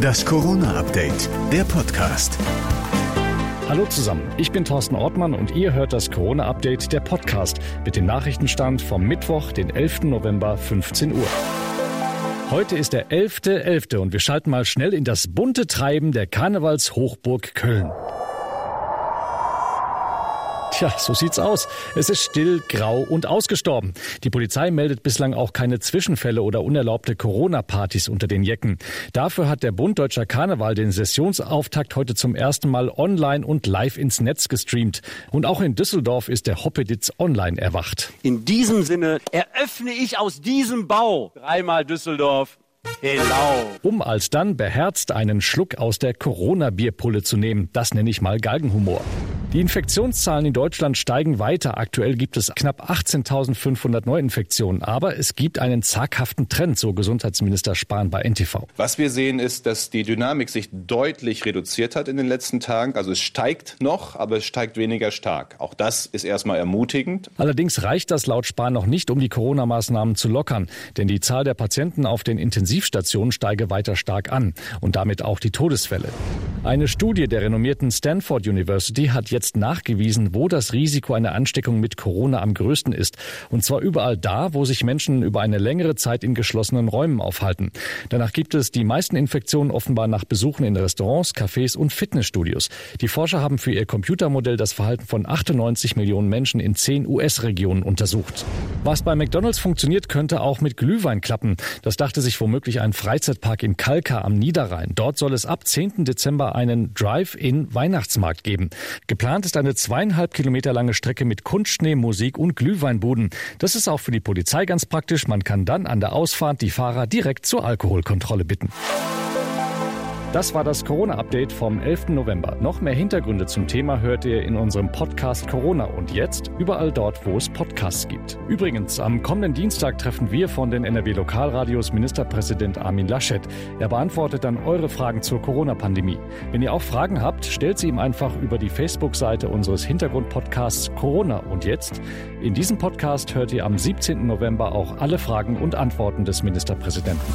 Das Corona-Update, der Podcast. Hallo zusammen, ich bin Thorsten Ortmann und ihr hört das Corona-Update, der Podcast, mit dem Nachrichtenstand vom Mittwoch, den 11. November, 15 Uhr. Heute ist der 11.11. .11. und wir schalten mal schnell in das bunte Treiben der Karnevalshochburg Köln. Tja, so sieht's aus. Es ist still, grau und ausgestorben. Die Polizei meldet bislang auch keine Zwischenfälle oder unerlaubte Corona-Partys unter den Jecken. Dafür hat der Bund Deutscher Karneval den Sessionsauftakt heute zum ersten Mal online und live ins Netz gestreamt. Und auch in Düsseldorf ist der Hoppeditz online erwacht. In diesem Sinne eröffne ich aus diesem Bau dreimal Düsseldorf Hello. Um alsdann beherzt einen Schluck aus der Corona-Bierpulle zu nehmen. Das nenne ich mal Galgenhumor. Die Infektionszahlen in Deutschland steigen weiter. Aktuell gibt es knapp 18.500 Neuinfektionen. Aber es gibt einen zaghaften Trend, so Gesundheitsminister Spahn bei NTV. Was wir sehen, ist, dass die Dynamik sich deutlich reduziert hat in den letzten Tagen. Also es steigt noch, aber es steigt weniger stark. Auch das ist erstmal ermutigend. Allerdings reicht das laut Spahn noch nicht, um die Corona-Maßnahmen zu lockern. Denn die Zahl der Patienten auf den Intensivstationen steige weiter stark an. Und damit auch die Todesfälle. Eine Studie der renommierten Stanford University hat jetzt nachgewiesen, wo das Risiko einer Ansteckung mit Corona am größten ist. Und zwar überall da, wo sich Menschen über eine längere Zeit in geschlossenen Räumen aufhalten. Danach gibt es die meisten Infektionen offenbar nach Besuchen in Restaurants, Cafés und Fitnessstudios. Die Forscher haben für ihr Computermodell das Verhalten von 98 Millionen Menschen in zehn US-Regionen untersucht. Was bei McDonalds funktioniert, könnte auch mit Glühwein klappen. Das dachte sich womöglich ein Freizeitpark in Kalka am Niederrhein. Dort soll es ab 10. Dezember einen Drive-in-Weihnachtsmarkt geben. Geplant ist eine zweieinhalb Kilometer lange Strecke mit Kunstschnee, Musik und Glühweinbuden. Das ist auch für die Polizei ganz praktisch. Man kann dann an der Ausfahrt die Fahrer direkt zur Alkoholkontrolle bitten. Das war das Corona-Update vom 11. November. Noch mehr Hintergründe zum Thema hört ihr in unserem Podcast Corona und jetzt überall dort, wo es Podcasts gibt. Übrigens, am kommenden Dienstag treffen wir von den NRW-Lokalradios Ministerpräsident Armin Laschet. Er beantwortet dann eure Fragen zur Corona-Pandemie. Wenn ihr auch Fragen habt, stellt sie ihm einfach über die Facebook-Seite unseres Hintergrund-Podcasts Corona und jetzt. In diesem Podcast hört ihr am 17. November auch alle Fragen und Antworten des Ministerpräsidenten.